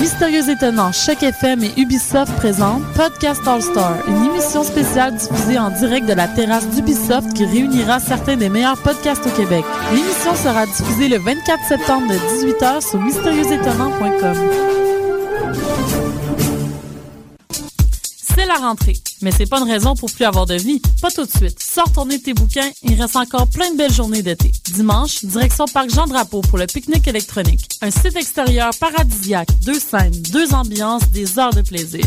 Mystérieux Étonnant, Choc FM et Ubisoft présentent Podcast All Star, une émission spéciale diffusée en direct de la terrasse d'Ubisoft qui réunira certains des meilleurs podcasts au Québec. L'émission sera diffusée le 24 septembre de 18h sur mystérieuxétonnant.com. La rentrée, mais c'est pas une raison pour plus avoir de vie. Pas tout de suite. Sors tourner tes bouquins, il reste encore plein de belles journées d'été. Dimanche, direction Parc Jean-Drapeau pour le pique-nique électronique. Un site extérieur paradisiaque, deux scènes, deux ambiances, des heures de plaisir.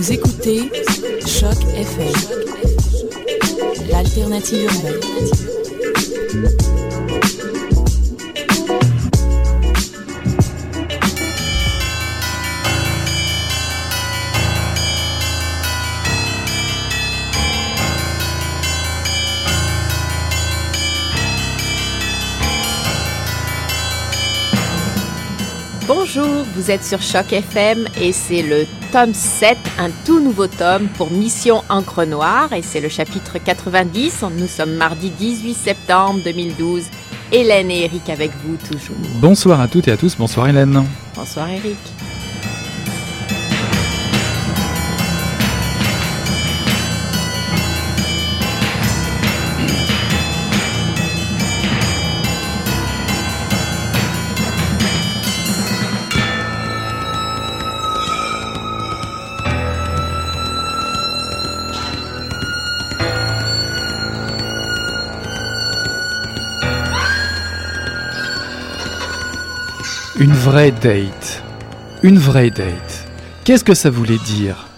Vous écoutez Choc FM, l'alternative urbaine. Bonjour, vous êtes sur Choc FM et c'est le tome 7, un tout nouveau tome pour Mission Encre Noire et c'est le chapitre 90. Nous sommes mardi 18 septembre 2012. Hélène et Eric avec vous toujours. Bonsoir à toutes et à tous, bonsoir Hélène. Bonsoir Eric. Une vraie date. Une vraie date. Qu'est-ce que ça voulait dire?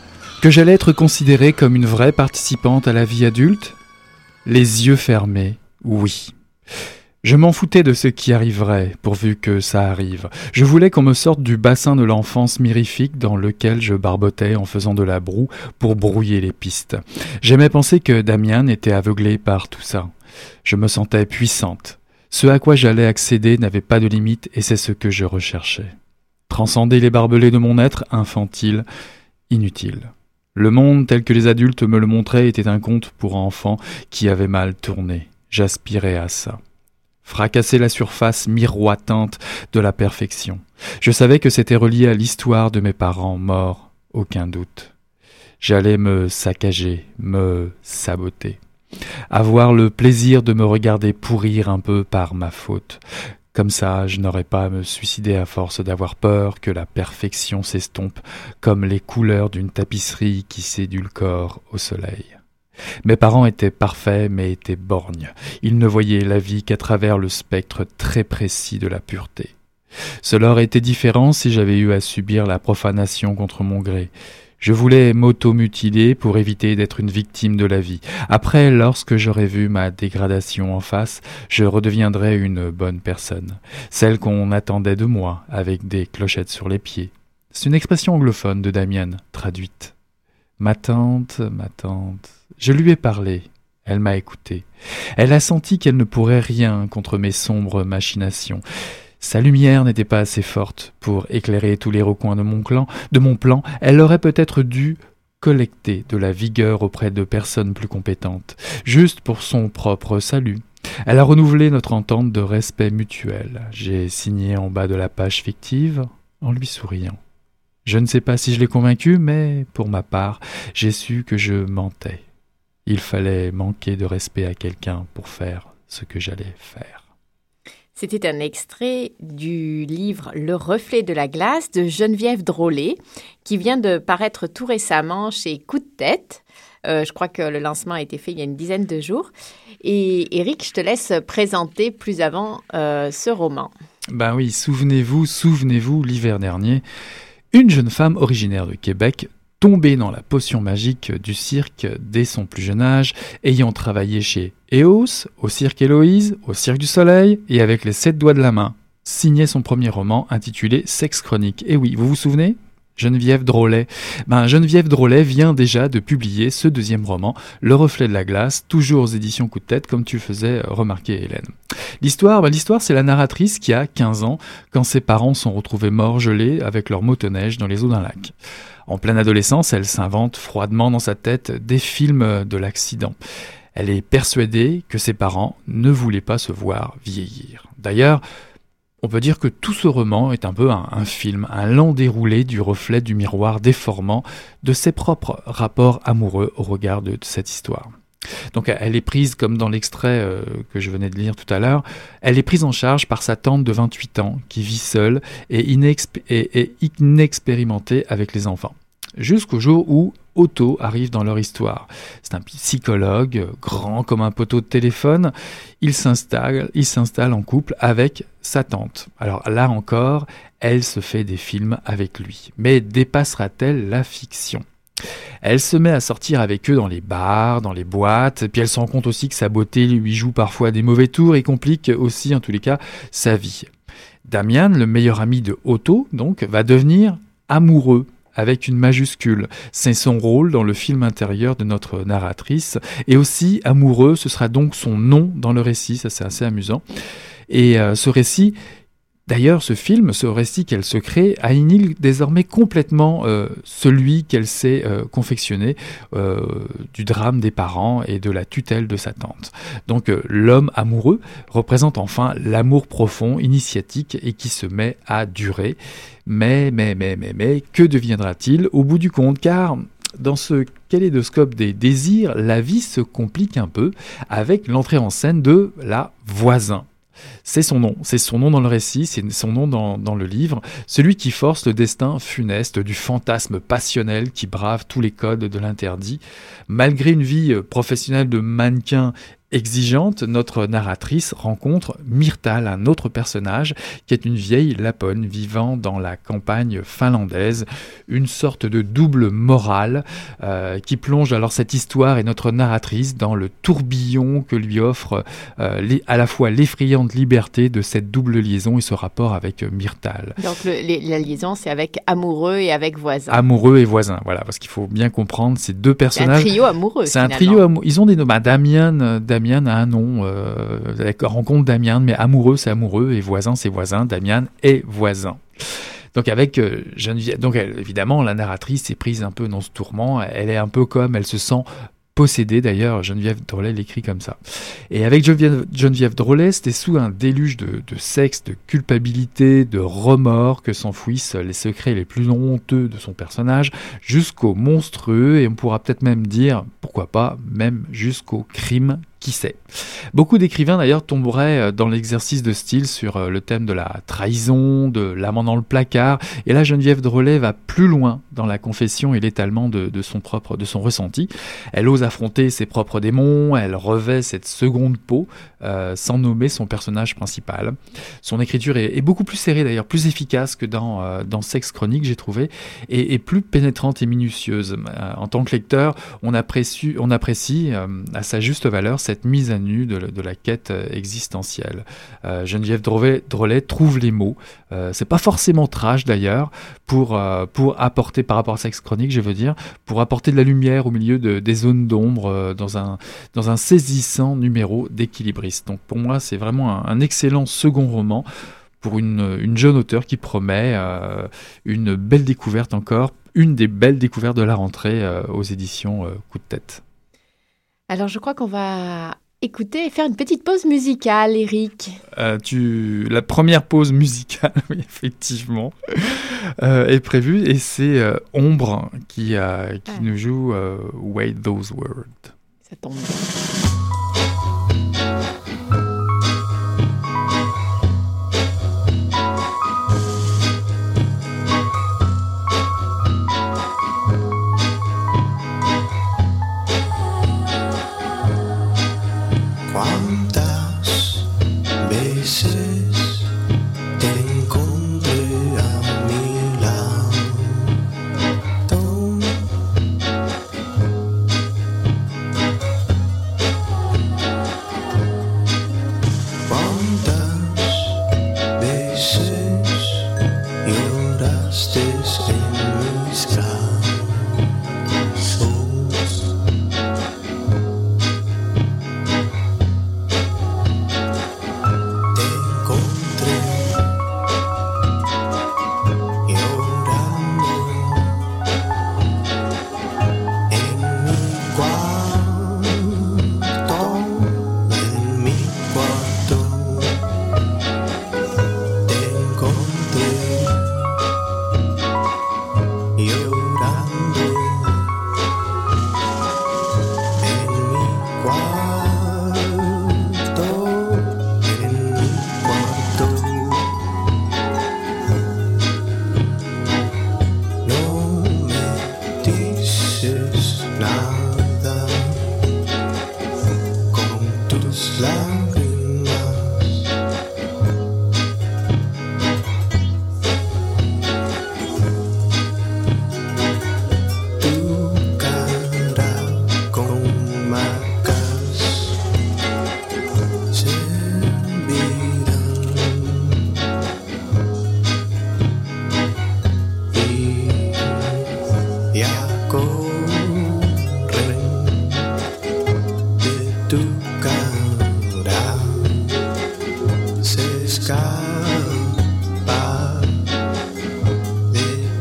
Que j'allais être considérée comme une vraie participante à la vie adulte? Les yeux fermés, oui. Je m'en foutais de ce qui arriverait, pourvu que ça arrive. Je voulais qu'on me sorte du bassin de l'enfance mirifique dans lequel je barbotais en faisant de la broue pour brouiller les pistes. J'aimais penser que Damien était aveuglé par tout ça. Je me sentais puissante. Ce à quoi j'allais accéder n'avait pas de limite et c'est ce que je recherchais. Transcender les barbelés de mon être infantile, inutile. Le monde tel que les adultes me le montraient était un conte pour enfants qui avait mal tourné. J'aspirais à ça. Fracasser la surface miroitante de la perfection. Je savais que c'était relié à l'histoire de mes parents morts, aucun doute. J'allais me saccager, me saboter avoir le plaisir de me regarder pourrir un peu par ma faute. Comme ça, je n'aurais pas à me suicider à force d'avoir peur que la perfection s'estompe comme les couleurs d'une tapisserie qui s'édulcore au soleil. Mes parents étaient parfaits mais étaient borgnes. Ils ne voyaient la vie qu'à travers le spectre très précis de la pureté. Cela aurait été différent si j'avais eu à subir la profanation contre mon gré. Je voulais m'auto-mutiler pour éviter d'être une victime de la vie. Après, lorsque j'aurais vu ma dégradation en face, je redeviendrais une bonne personne. Celle qu'on attendait de moi, avec des clochettes sur les pieds. C'est une expression anglophone de Damien, traduite. Ma tante, ma tante. Je lui ai parlé. Elle m'a écouté. Elle a senti qu'elle ne pourrait rien contre mes sombres machinations. Sa lumière n'était pas assez forte pour éclairer tous les recoins de mon, plan. Elle aurait peut-être dû collecter de la vigueur auprès de personnes plus compétentes, juste pour son propre salut. Elle a renouvelé notre entente de respect mutuel. J'ai signé en bas de la page fictive en lui souriant. Je ne sais pas si je l'ai convaincu, mais pour ma part, j'ai su que je mentais. Il fallait manquer de respect à quelqu'un pour faire ce que j'allais faire. C'était un extrait du livre Le reflet de la glace de Geneviève Drolet, qui vient de paraître tout récemment chez Coup de tête. Euh, je crois que le lancement a été fait il y a une dizaine de jours. Et Eric, je te laisse présenter plus avant euh, ce roman. Ben oui, souvenez-vous, souvenez-vous, l'hiver dernier, une jeune femme originaire de Québec tombée dans la potion magique du cirque dès son plus jeune âge, ayant travaillé chez EOS, au cirque Héloïse, au cirque du Soleil et avec les sept doigts de la main, signait son premier roman intitulé Sex Chronique. Et oui, vous vous souvenez? Geneviève Drolet. Ben, Geneviève Drolet vient déjà de publier ce deuxième roman, Le reflet de la glace, toujours aux éditions Coup de tête, comme tu faisais remarquer, Hélène. L'histoire, ben, l'histoire, c'est la narratrice qui a 15 ans, quand ses parents sont retrouvés morts gelés avec leur motoneige dans les eaux d'un lac. En pleine adolescence, elle s'invente froidement dans sa tête des films de l'accident. Elle est persuadée que ses parents ne voulaient pas se voir vieillir. D'ailleurs, on peut dire que tout ce roman est un peu un, film, un lent déroulé du reflet du miroir déformant de ses propres rapports amoureux au regard de, cette histoire. Donc elle est prise, comme dans l'extrait euh, que je venais de lire tout à l'heure, elle est prise en charge par sa tante de 28 ans qui vit seule et, et inexpérimentée avec les enfants. Jusqu'au jour où Otto arrive dans leur histoire. C'est un psychologue, grand comme un poteau de téléphone. Il s'installe, en couple avec sa tante. Alors là encore, elle se fait des films avec lui. Mais dépassera-t-elle la fiction? Elle se met à sortir avec eux dans les bars, dans les boîtes, puis elle se rend compte aussi que sa beauté lui joue parfois des mauvais tours et complique aussi, en tous les cas, sa vie. Damian, le meilleur ami de Otto, donc, va devenir amoureux avec une majuscule. C'est son rôle dans le film intérieur de notre narratrice. Et aussi, amoureux, ce sera donc son nom dans le récit. Ça, c'est assez amusant. Et euh, ce récit, D'ailleurs, ce film, ce récit qu'elle se crée, annihile désormais complètement euh, celui qu'elle s'est euh, confectionné euh, du drame des parents et de la tutelle de sa tante. Donc l'homme amoureux représente enfin l'amour profond, initiatique et qui se met à durer. Mais, mais, mais, mais, mais, que deviendra-t-il au bout du compte? Car dans ce kaléidoscope des désirs, la vie se complique un peu avec l'entrée en scène de la voisin. C'est son nom, c'est son nom dans le récit, c'est son nom dans, le livre, celui qui force le destin funeste du fantasme passionnel qui brave tous les codes de l'interdit. Malgré une vie professionnelle de mannequin exigeante, notre narratrice rencontre Myrtal, un autre personnage qui est une vieille lapone vivant dans la campagne finlandaise, une sorte de double morale euh, qui plonge alors cette histoire et notre narratrice dans le tourbillon que lui offre euh, à la fois l'effrayante liberté de cette double liaison et ce rapport avec Myrtal. Donc la liaison c'est avec amoureux et avec voisin. Amoureux et voisin, voilà, parce qu'il faut bien comprendre ces deux personnages. C'est un trio amoureux. C'est un trio amoureux. Ils ont des noms. Bah, Damien, Damien a un nom. Euh, rencontre Damien, mais amoureux, c'est amoureux, et voisin, c'est voisin. Damien est voisin. Donc avec euh, Geneviève, donc évidemment la narratrice est prise un peu dans ce tourment. Elle est un peu comme, elle se sent possédée d'ailleurs. Geneviève Drolet l'écrit comme ça. Et avec Geneviève, Geneviève Drolet, c'était sous un déluge de, de, sexe, de culpabilité, de remords que s'enfouissent les secrets les plus honteux de son personnage, jusqu'au monstrueux et on pourra peut-être même dire, pourquoi pas, même jusqu'au crime qui sait Beaucoup d'écrivains d'ailleurs tomberaient euh, dans l'exercice de style sur euh, le thème de la trahison, de l'amant dans le placard, et là Geneviève Drolet va plus loin dans la confession et l'étalement de, son propre, de son ressenti. Elle ose affronter ses propres démons, elle revêt cette seconde peau, euh, sans nommer son personnage principal. Son écriture est, beaucoup plus serrée d'ailleurs, plus efficace que dans, dans Sex Chronique j'ai trouvé, et, plus pénétrante et minutieuse. en tant que lecteur, on apprécie, on apprécie à sa juste valeur cette cette mise à nu de, la quête euh, existentielle. Euh, Geneviève Drolet, trouve les mots. c'est pas forcément trash d'ailleurs pour pour apporter par rapport à Sex Chronique, je veux dire, pour apporter de la lumière au milieu de, des zones d'ombre dans un dans un saisissant numéro d'équilibriste. Donc pour moi, c'est vraiment un, excellent second roman pour une, jeune auteure qui promet une belle découverte encore, une des belles découvertes de la rentrée aux éditions Coup de tête. Alors je crois qu'on va écouter et faire une petite pause musicale, Eric. Euh, tu... La première pause musicale, oui, effectivement, euh, est prévue et c'est euh, Ombre qui, qui nous joue Wait Those Words. Ça tombe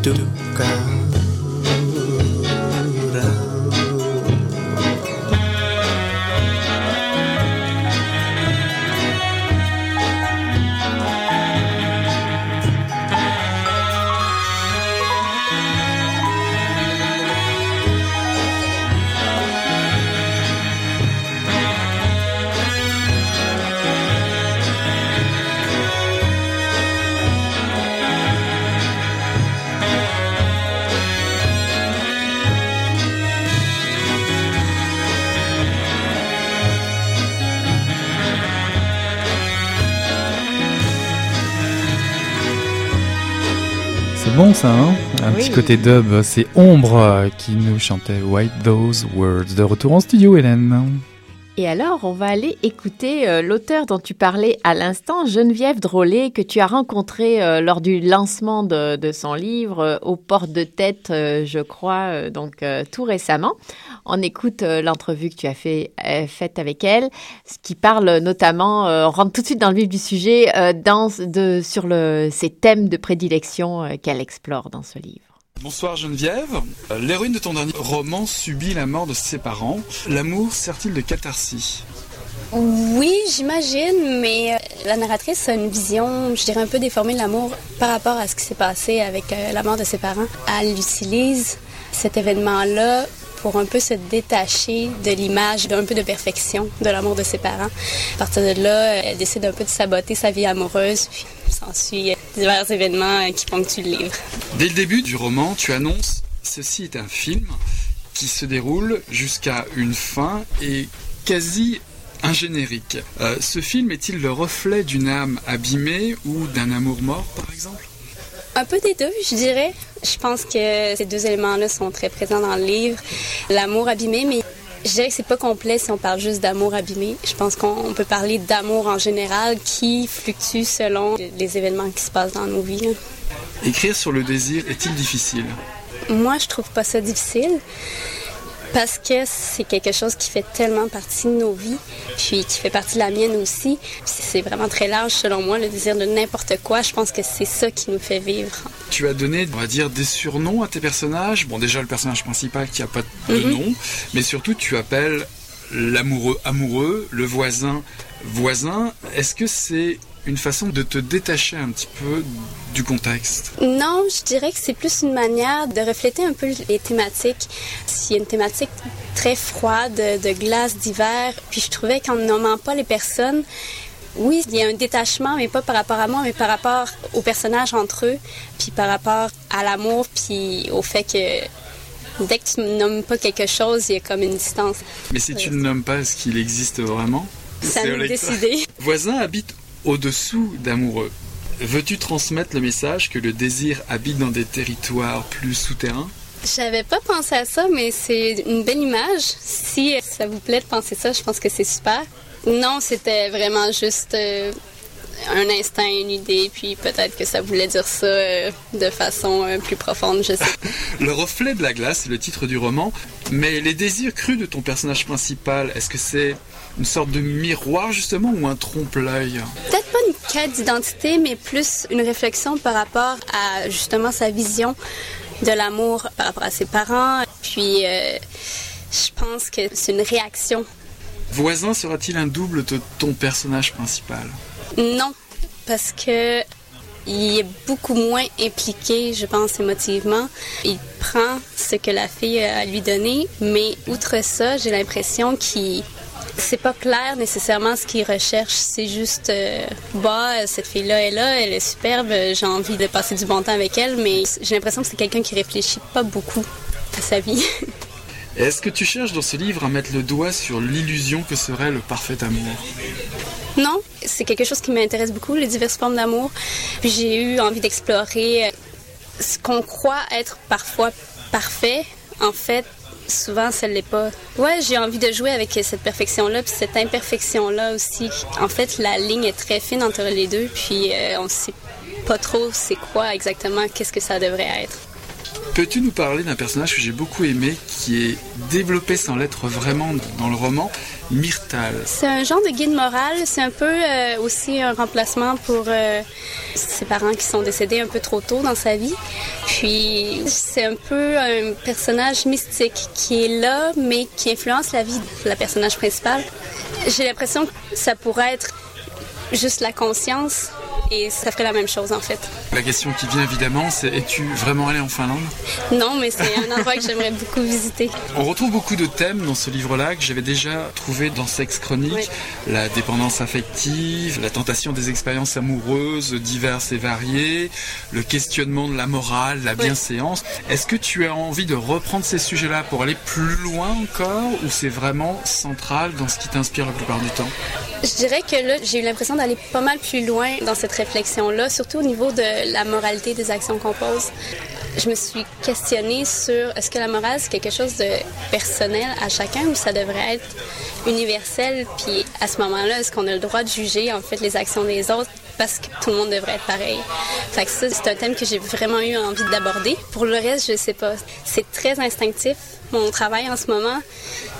bon ça, hein Un petit côté dub. C'est Ombre qui nous chantait White Those Words. De retour en studio, Hélène. Et alors, on va aller écouter euh, l'auteur dont tu parlais à l'instant, Geneviève Drolet, que tu as rencontré euh, lors du lancement de, son livre euh, aux portes de tête, je crois, donc tout récemment. On écoute l'entrevue que tu as fait, faite avec elle, ce qui parle notamment, on rentre tout de suite dans le vif du sujet, sur le, ces thèmes de prédilection qu'elle explore dans ce livre. Bonsoir Geneviève. Euh, l'héroïne de ton dernier roman subit la mort de ses parents. L'amour sert-il de catharsis? Oui, j'imagine, mais euh, la narratrice a une vision, je dirais, un peu déformée de l'amour par rapport à ce qui s'est passé avec euh, la mort de ses parents. Elle utilise cet événement-là pour un peu se détacher de l'image d'un peu de perfection de l'amour de ses parents. À partir de là, elle décide un peu de saboter sa vie amoureuse, puis s'ensuit divers événements qui ponctuent le livre. Dès le début du roman, tu annonces ceci est un film qui se déroule jusqu'à une fin et quasi un générique. Euh, ce film est-il le reflet d'une âme abîmée ou d'un amour mort, par exemple? Un peu des deux, je dirais. Je pense que ces deux éléments-là sont très présents dans le livre. L'amour abîmé, mais Je dirais que c'est pas complet si on parle juste d'amour abîmé. Je pense qu'on peut parler d'amour en général qui fluctue selon les événements qui se passent dans nos vies. Écrire sur le désir est-il difficile? Moi, je trouve pas ça difficile parce que c'est quelque chose qui fait tellement partie de nos vies, puis qui fait partie de la mienne aussi. C'est vraiment très large selon moi, le désir de n'importe quoi. Je pense que c'est ça qui nous fait vivre. Tu as donné, on va dire, des surnoms à tes personnages. Bon, déjà le personnage principal qui a pas de Mhm. nom, mais surtout tu appelles l'amoureux amoureux, le voisin voisin. Est-ce que c'est une façon de te détacher un petit peu du contexte Non, je dirais que c'est plus une manière de refléter un peu les thématiques. S'il y a une thématique très froide, de glace d'hiver, puis je trouvais qu'en nommant pas les personnes, oui, il y a un détachement, mais pas par rapport à moi, mais par rapport aux personnages entre eux, puis par rapport à l'amour, puis au fait que dès que tu ne nommes pas quelque chose, il y a comme une distance. Mais si tu ne nommes pas, est-ce qu'il existe vraiment C'est nous décider. Voisin habite au-dessous d'amoureux. Veux-tu transmettre le message que le désir habite dans des territoires plus souterrains? J'avais pas pensé à ça, mais c'est une belle image. Si ça vous plaît de penser ça, je pense que c'est super. Non, c'était vraiment juste euh, un instinct, une idée, puis peut-être que ça voulait dire ça euh, de façon euh, plus profonde, je sais. Le reflet de la glace, c'est le titre du roman, mais les désirs crus de ton personnage principal, est-ce que c'est une sorte de miroir justement ou un trompe-l'œil? Peut-être pas une quête d'identité, mais plus une réflexion par rapport à justement sa vision de l'amour par rapport à ses parents. Puis euh, je pense que c'est une réaction Voisin sera-t-il un double de ton personnage principal? Non, parce que il est beaucoup moins impliqué, je pense, émotivement. Il prend ce que la fille a à lui donner, mais outre ça, j'ai l'impression qu'il c'est pas clair nécessairement ce qu'il recherche. C'est juste, euh, bah, cette fille-là est là, elle est superbe, j'ai envie de passer du bon temps avec elle, mais j'ai l'impression que c'est quelqu'un qui réfléchit pas beaucoup à sa vie. Est-ce que tu cherches dans ce livre à mettre le doigt sur l'illusion que serait le parfait amour? Non, c'est quelque chose qui m'intéresse beaucoup, les diverses formes d'amour. Puis j'ai eu envie d'explorer ce qu'on croit être parfois parfait. En fait, souvent, ça ne l'est pas. Ouais, j'ai envie de jouer avec cette perfection-là, puis cette imperfection-là aussi. En fait, la ligne est très fine entre les deux, puis euh, on ne sait pas trop c'est quoi exactement, qu'est-ce que ça devrait être. Peux-tu nous parler d'un personnage que j'ai beaucoup aimé, qui est développé sans l'être vraiment dans le roman, Myrtal C'est un genre de guide moral. C'est un peu euh, aussi un remplacement pour euh, ses parents qui sont décédés un peu trop tôt dans sa vie. Puis c'est un peu un personnage mystique qui est là, mais qui influence la vie de la personnage principale. J'ai l'impression que ça pourrait être juste la conscience et ça ferait la même chose en fait. La question qui vient évidemment, c'est es-tu vraiment allé en Finlande? Non, mais c'est un endroit que j'aimerais beaucoup visiter. On retrouve beaucoup de thèmes dans ce livre-là que j'avais déjà trouvé dans Sex Chronique. Oui. La dépendance affective, la tentation des expériences amoureuses diverses et variées, le questionnement de la morale, la bienséance. Est-ce que tu as envie de reprendre ces sujets-là pour aller plus loin encore ou c'est vraiment central dans ce qui t'inspire la plupart du temps? Je dirais que là, j'ai eu l'impression d'aller pas mal plus loin dans cette réflexion-là, surtout au niveau de la moralité des actions qu'on pose. Je me suis questionnée sur est-ce que la morale, c'est quelque chose de personnel à chacun ou ça devrait être universel? Puis à ce moment-là, est-ce qu'on a le droit de juger en fait les actions des autres? Parce que tout le monde devrait être pareil? Fait que ça, c'est un thème que j'ai vraiment eu envie d'aborder. Pour le reste, je sais pas. C'est très instinctif. Mon travail en ce moment,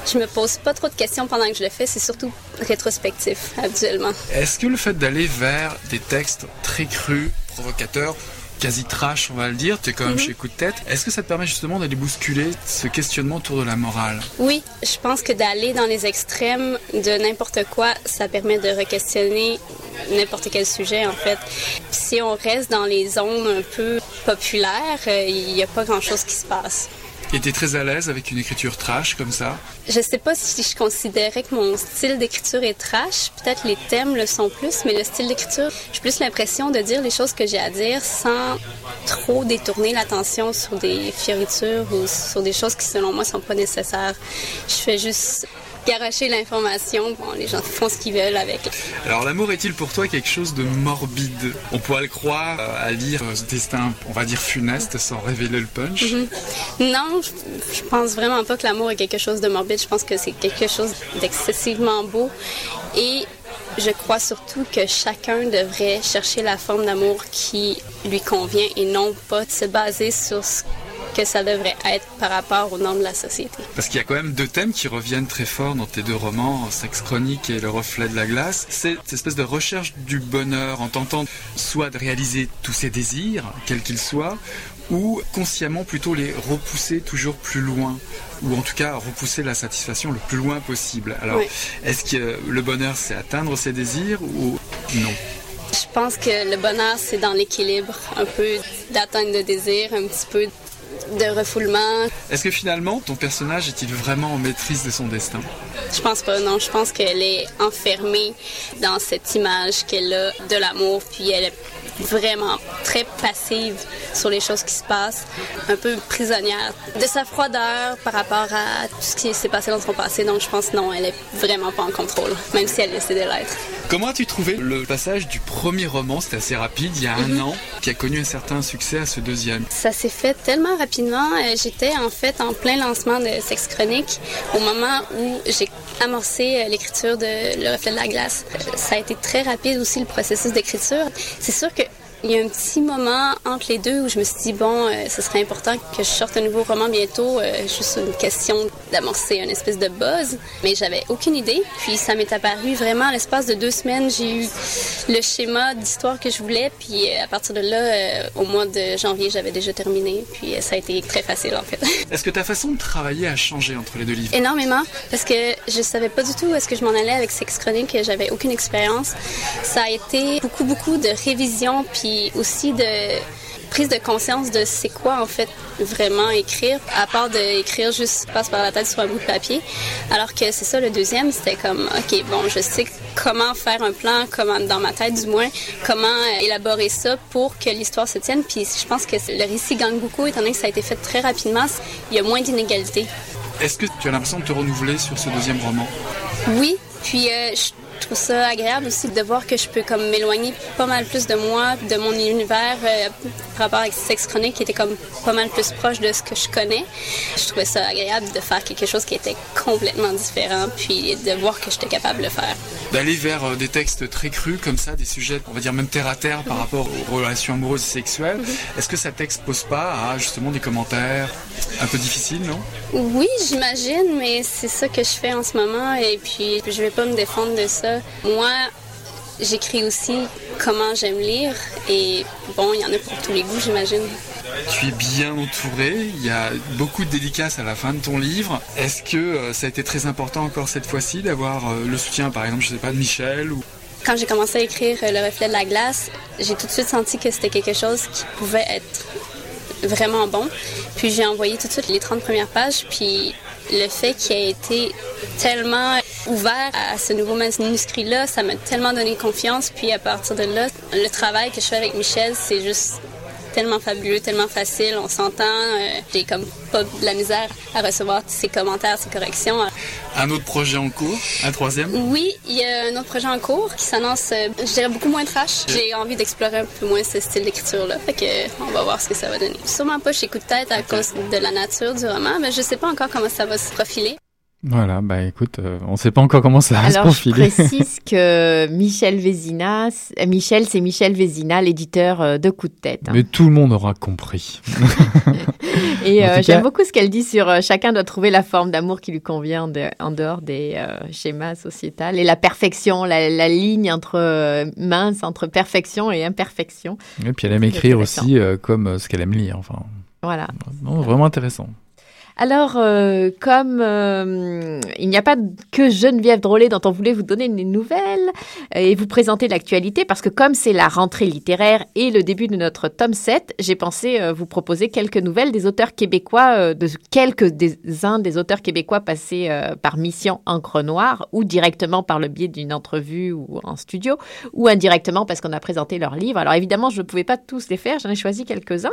je me pose pas trop de questions pendant que je le fais. C'est surtout rétrospectif, habituellement. Est-ce que le fait d'aller vers des textes très crus, provocateurs, quasi trash, on va le dire, tu es quand même chez Coup de tête, est-ce que ça te permet justement d'aller bousculer ce questionnement autour de la morale? Oui, je pense que d'aller dans les extrêmes de n'importe quoi, ça permet de re-questionner n'importe quel sujet, en fait. Si on reste dans les zones un peu populaires, euh, il n'y a pas grand-chose qui se passe. T'es très à l'aise avec une écriture trash comme ça Je sais pas si je considérais que mon style d'écriture est trash. Peut-être les thèmes le sont plus, mais le style d'écriture, j'ai plus l'impression de dire les choses que j'ai à dire sans trop détourner l'attention sur des fioritures ou sur des choses qui, selon moi, sont pas nécessaires. Je fais juste garocher l'information. Bon, les gens font ce qu'ils veulent avec. Alors l'amour est-il pour toi quelque chose de morbide? On pourrait le croire euh, à lire ce destin, on va dire funeste, sans révéler le punch. Mhm. Non, je, je pense vraiment pas que l'amour est quelque chose de morbide. Je pense que c'est quelque chose d'excessivement beau. Et je crois surtout que chacun devrait chercher la forme d'amour qui lui convient et non pas de se baser sur ce que ça devrait être par rapport aux normes de la société. Parce qu'il y a quand même deux thèmes qui reviennent très fort dans tes deux romans, Sexe chronique et Le reflet de la glace. C'est cette espèce de recherche du bonheur en tentant soit de réaliser tous ses désirs, quels qu'ils soient, ou consciemment plutôt les repousser toujours plus loin ou en tout cas repousser la satisfaction le plus loin possible. Alors, est-ce que le bonheur, c'est atteindre ses désirs ou non? Je pense que le bonheur, c'est dans l'équilibre, un peu d'atteindre le désir, un petit peu de refoulement. Est-ce que finalement, ton personnage est-il vraiment en maîtrise de son destin? Je pense pas, non. Je pense qu'elle est enfermée dans cette image qu'elle a de l'amour, puis elle vraiment très passive sur les choses qui se passent, un peu prisonnière de sa froideur par rapport à tout ce qui s'est passé dans son passé. Donc je pense non, elle est vraiment pas en contrôle, même si elle essaie de l'être. Comment as-tu trouvé le passage du premier roman, c'était assez rapide, il y a un mhm. an, qui a connu un certain succès à ce deuxième Ça s'est fait tellement rapidement. Euh, j'étais en fait en plein lancement de Sex Chronique au moment où j'ai amorcé euh, l'écriture de Le reflet de la glace. Euh, ça a été très rapide aussi le processus d'écriture. C'est sûr que il y a un petit moment entre les deux où je me suis dit, bon, euh, ce serait important que je sorte un nouveau roman bientôt, euh, juste une question d'amorcer une espèce de buzz. Mais j'avais aucune idée. Puis ça m'est apparu vraiment à l'espace de deux semaines. J'ai eu le schéma d'histoire que je voulais. Puis euh, à partir de là, au mois de janvier, j'avais déjà terminé. Puis ça a été très facile en fait. Est-ce que ta façon de travailler a changé entre les deux livres? Énormément. Parce que je savais pas du tout où est-ce que je m'en allais avec Sex Chronique. J'avais aucune expérience. Ça a été beaucoup, beaucoup de révision. Puis aussi de prise de conscience de c'est quoi en fait vraiment écrire, à part d'écrire juste passe par la tête sur un bout de papier. Alors que c'est ça le deuxième, c'était comme ok bon je sais comment faire un plan, comment dans ma tête du moins, comment euh, élaborer ça pour que l'histoire se tienne. Puis je pense que le récit gagne beaucoup étant donné que ça a été fait très rapidement. Il y a moins d'inégalités. Est-ce que tu as l'impression de te renouveler sur ce deuxième roman? Oui, puis euh, je je trouve ça agréable aussi de voir que je peux comme m'éloigner pas mal plus de moi, de mon univers euh, par rapport avec Sex Chronique qui était comme pas mal plus proche de ce que je connais. Je trouvais ça agréable de faire quelque chose qui était complètement différent puis de voir que j'étais capable de le faire. D'aller vers euh, des textes très crus comme ça, des sujets, on va dire même terre à terre par rapport aux relations amoureuses et sexuelles. Mhm. Est-ce que ça t'expose pas à justement des commentaires un peu difficiles, non? Oui, j'imagine, mais c'est ça que je fais en ce moment et puis je vais pas me défendre de ça moi, j'écris aussi comment j'aime lire et bon, il y en a pour tous les goûts, j'imagine. Tu es bien entouré, il y a beaucoup de dédicaces à la fin de ton livre. Est-ce que euh, ça a été très important encore cette fois-ci d'avoir euh, le soutien, par exemple, je sais pas, de Michel ou... Quand j'ai commencé à écrire euh, Le reflet de la glace, j'ai tout de suite senti que c'était quelque chose qui pouvait être vraiment bon. Puis j'ai envoyé tout de suite les 30 premières pages, puis le fait qu'il ait été tellement ouvert à ce nouveau manuscrit-là, ça m'a tellement donné confiance. Puis à partir de là, le travail que je fais avec Michel, c'est juste tellement fabuleux, tellement facile, on s'entend. Euh, j'ai comme pas de la misère à recevoir ses commentaires, ses corrections. Un autre projet en cours, un troisième? Oui, il y a un autre projet en cours qui s'annonce, euh, je dirais, beaucoup moins trash. J'ai envie d'explorer un peu moins ce style d'écriture-là, fait que on va voir ce que ça va donner. Sûrement pas chez Coup de tête à cause de la nature du roman, mais je sais pas encore comment ça va se profiler. Voilà, bah écoute, euh, on ne sait pas encore comment ça va se profiler. Je précise que Michel Vézina, euh, Michel, c'est Michel Vézina, l'éditeur euh, de Coup de tête. Hein. Mais tout le monde aura compris. Et j'aime beaucoup ce qu'elle dit sur chacun doit trouver la forme d'amour qui lui convient en dehors des schémas sociétals et la perfection, la, ligne entre mince entre perfection et imperfection. Et puis elle aime écrire aussi comme ce qu'elle aime lire. Enfin, voilà. vraiment intéressant. Alors, euh, comme euh, il n'y a pas que Geneviève Drolet dont on voulait vous donner une nouvelle euh, et vous présenter l'actualité, parce que comme c'est la rentrée littéraire et le début de notre tome 7, j'ai pensé vous proposer quelques nouvelles des auteurs québécois, de quelques-uns des auteurs québécois passés par Mission Encre Noire, ou directement par le biais d'une entrevue ou en studio, ou indirectement parce qu'on a présenté leurs livres. Alors évidemment, je ne pouvais pas tous les faire, j'en ai choisi quelques-uns.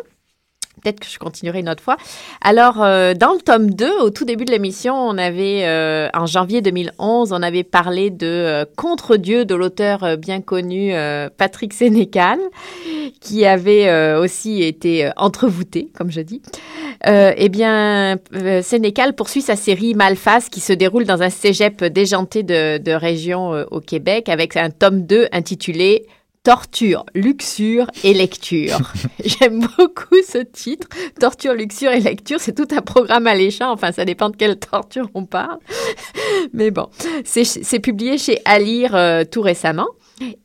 Peut-être que je continuerai une autre fois. Alors, euh, dans le tome 2, au tout début de l'émission, euh, en janvier 2011, on avait parlé de euh, Contre-Dieu de l'auteur bien connu Patrick Sénécal, qui avait aussi été entrevoûté, comme je dis. Eh bien, Sénécal poursuit sa série Malface qui se déroule dans un cégep déjanté de, de région au Québec avec un tome 2 intitulé Torture, luxure et lecture. J'aime beaucoup ce titre. Torture, luxure et lecture, c'est tout un programme alléchant. Enfin, ça dépend de quelle torture on parle. Mais bon, c'est publié chez Alire euh, tout récemment.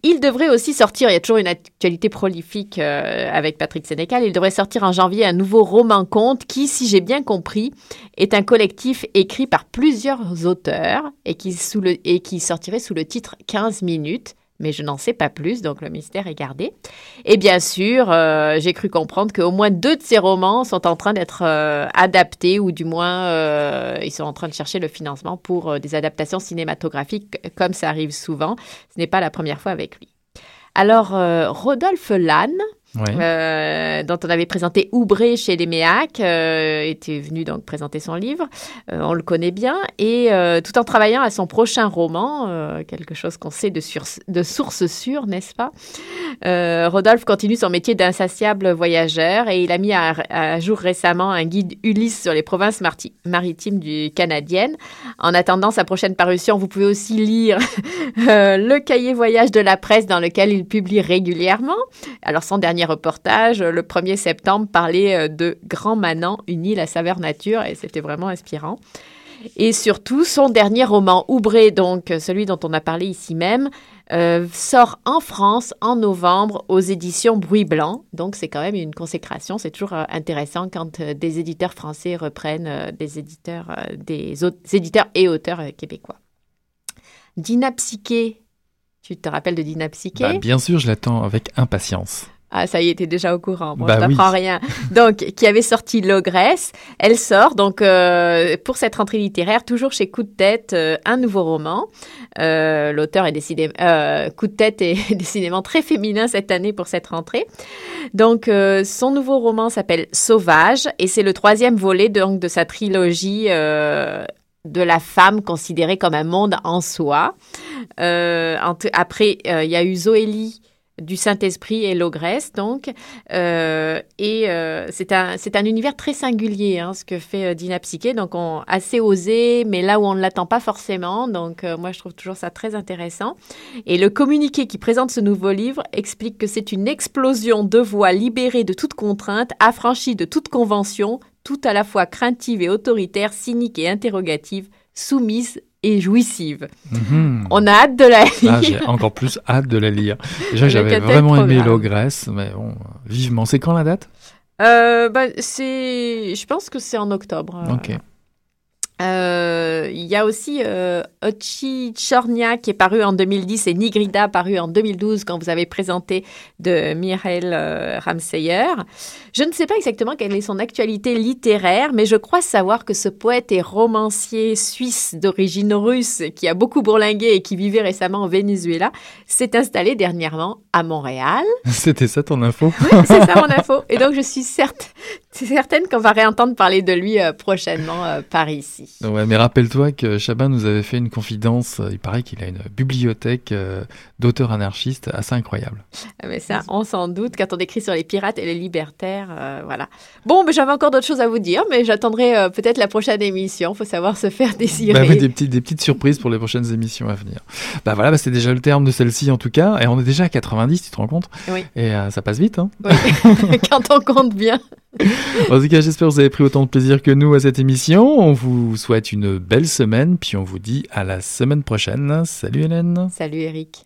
Il devrait aussi sortir, il y a toujours une actualité prolifique euh, avec Patrick Sénécal, il devrait sortir en janvier un nouveau roman-conte qui, si j'ai bien compris, est un collectif écrit par plusieurs auteurs et qui, sous le, et qui sortirait sous le titre 15 minutes mais je n'en sais pas plus, donc le mystère est gardé. Et bien sûr, euh, j'ai cru comprendre qu'au moins deux de ces romans sont en train d'être euh, adaptés, ou du moins, euh, ils sont en train de chercher le financement pour des adaptations cinématographiques, comme ça arrive souvent. Ce n'est pas la première fois avec lui. Alors, Rodolphe Lannes, Euh, dont on avait présenté Oubré chez les Méac, euh, était venu donc présenter son livre. Euh, on le connaît bien. Et tout en travaillant à son prochain roman, quelque chose qu'on sait de, de source sûre, n'est-ce pas? Rodolphe continue son métier d'insatiable voyageur et il a mis à, jour récemment un guide Ulysse sur les provinces maritimes du canadienne. En attendant sa prochaine parution, vous pouvez aussi lire le cahier voyage de la presse dans lequel il publie régulièrement. Alors son dernier reportage, euh, le 1er septembre, parlait euh, de Grand Manan, une île à saveur nature et c'était vraiment inspirant. Et surtout, son dernier roman, Oubré, donc euh, celui dont on a parlé ici même, sort en France en novembre aux éditions Bruit Blanc. Donc, c'est quand même une consécration. C'est toujours intéressant quand des éditeurs français reprennent des éditeurs, des, éditeurs et auteurs québécois. Dina. Tu te rappelles de Dina Psyché Bah, bien sûr, je l'attends avec impatience. Ah, ça y est, t'es déjà au courant. Bon, Bah je t'apprends oui. rien. Donc, qui avait sorti L'Ogresse. Elle sort, donc, euh, pour cette rentrée littéraire, toujours chez Coup de tête, euh, un nouveau roman. Euh, L'auteur est décidé, euh, Coup de tête est décidément très féminin cette année pour cette rentrée. Donc, son nouveau roman s'appelle Sauvage et c'est le troisième volet donc, de sa trilogie de la femme considérée comme un monde en soi. En après, il y a eu Zoélie du Saint-Esprit et l'Ogresse, donc. Euh, et euh, c'est un, un univers très singulier, hein, ce que fait euh, Dina Psyché. Donc, on, assez osé, mais là où on ne l'attend pas forcément. Donc, euh, moi, je trouve toujours ça très intéressant. Et le communiqué qui présente ce nouveau livre explique que c'est une explosion de voix libérée de toute contrainte, affranchie de toute convention, tout à la fois craintive et autoritaire, cynique et interrogative, soumise et jouissive. Mhm. On a hâte de la Ah, j'ai lire. encore plus hâte de la lire. Déjà, j'avais vraiment aimé l'ogresse, mais bon, vivement. C'est quand la date? Euh, bah, c'est, je pense que c'est en octobre. Ok. Euh, Il y a aussi euh, Ochi Chornia qui est paru en 2010 et Nigrida paru en 2012 quand vous avez présenté de Mireille euh, Ramseyer. Je ne sais pas exactement quelle est son actualité littéraire, mais je crois savoir que ce poète et romancier suisse d'origine russe qui a beaucoup bourlingué et qui vivait récemment au Venezuela s'est installé dernièrement à Montréal. C'était ça ton info? Oui, c'est ça mon info. Et donc je suis certes- certaine qu'on va réentendre parler de lui euh, prochainement euh, par ici. Ouais, mais rappelle-toi que Chabin nous avait fait une confidence. Il paraît qu'il a une bibliothèque euh, d'auteurs anarchistes assez incroyable. Ah, Mais ça, on s'en doute quand on écrit sur les pirates et les libertaires, euh, voilà. Bon, mais j'avais encore d'autres choses à vous dire, mais j'attendrai euh, peut-être la prochaine émission. Faut savoir se faire désirer. Bah oui, des, des petites surprises pour les prochaines émissions à venir. Bah voilà, bah c'est déjà le terme de celle-ci en tout cas. Et on est déjà à 90, tu te rends compte? Oui. Et euh, ça passe vite. Hein? Oui. quand on compte bien. en tout cas, j'espère que vous avez pris autant de plaisir que nous à cette émission. On vous souhaite une belle semaine, puis on vous dit à la semaine prochaine. Salut Hélène Salut Eric.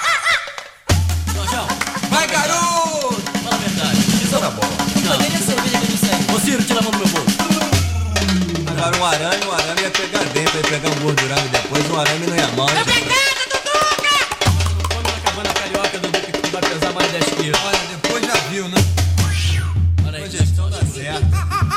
mais 10 quilos. Olha, depois já viu, né? Olha aí, depois gestão tá da certa.